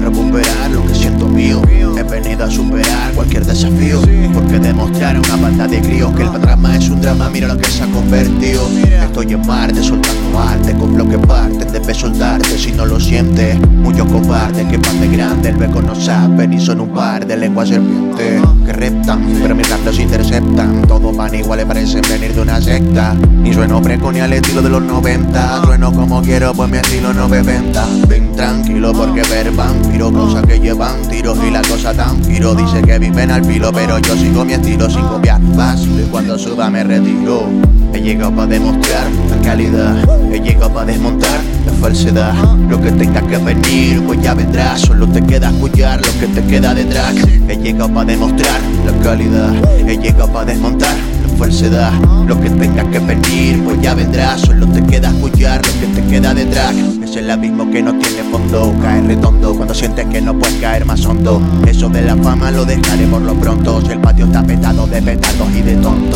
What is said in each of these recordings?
recuperar lo que siento mío. He venido a superar cualquier desafío. Porque demostrar a una banda de críos que el drama es un drama, mira lo que se ha convertido. Estoy en Marte soltando arte, con lo que parte debes soltarte si no lo sientes. Muchos cobardes que de grande, el beco no saben y son un par de lenguas serpientes que reptan, pero mis los interceptan. Van iguales, parecen venir de una secta. Ni sueno preco ni al estilo de los 90. Sueno como quiero, pues mi estilo no ve venta. Ven tranquilo porque ver vampiro, cosas que llevan tiros y la cosa tan piro. Dice que viven al filo, pero yo sigo mi estilo sin copiar. Fácil y cuando suba me retiro. He llegado para demostrar la calidad, he llegado para desmontar la falsedad. Lo que tenga que venir, pues ya vendrá. Solo te queda escuchar lo que te queda detrás. He llegado para demostrar la calidad, he llegado para desmontar la falsedad. Lo que tenga que venir, pues ya vendrá. Solo te queda escuchar lo que te queda detrás. Es el abismo que no tiene fondo, cae redondo cuando sientes que no puedes caer más hondo. Eso de la fama lo dejaré por lo pronto. Si el patio está petado de petardos y de tontos.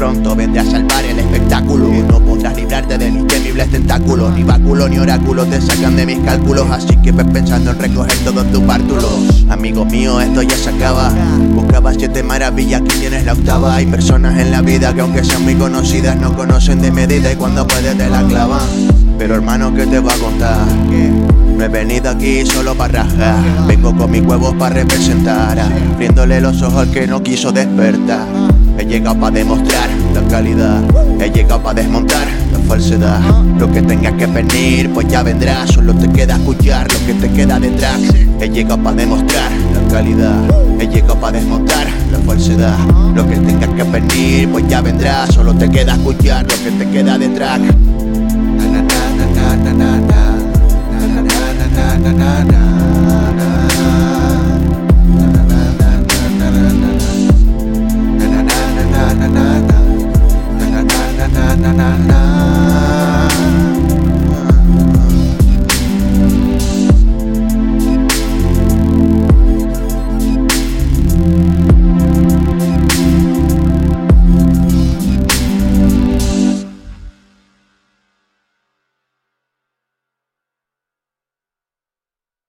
Pronto vendré a salvar el espectáculo. No podrás librarte del intemible tentáculo. Ni báculo ni oráculo te sacan de mis cálculos. Así que ves pensando en recoger todos tus bártulos. Amigo mío, esto ya se acaba. Buscaba siete maravillas, aquí tienes la octava. Hay personas en la vida que, aunque sean muy conocidas, no conocen de medida y cuando puedes te la clavan. Pero hermano, ¿qué te va a contar? No he venido aquí solo para rajar. Vengo con mis huevos para representar. Abriéndole los ojos al que no quiso despertar. He llegado para demostrar la calidad. He llegado para desmontar la falsedad. Lo que tengas que venir, pues ya vendrá. Solo te queda escuchar lo que te queda detrás. He llegado para demostrar la calidad. He llegado para desmontar la falsedad. Lo que tengas que venir, pues ya vendrá. Solo te queda escuchar lo que te queda detrás.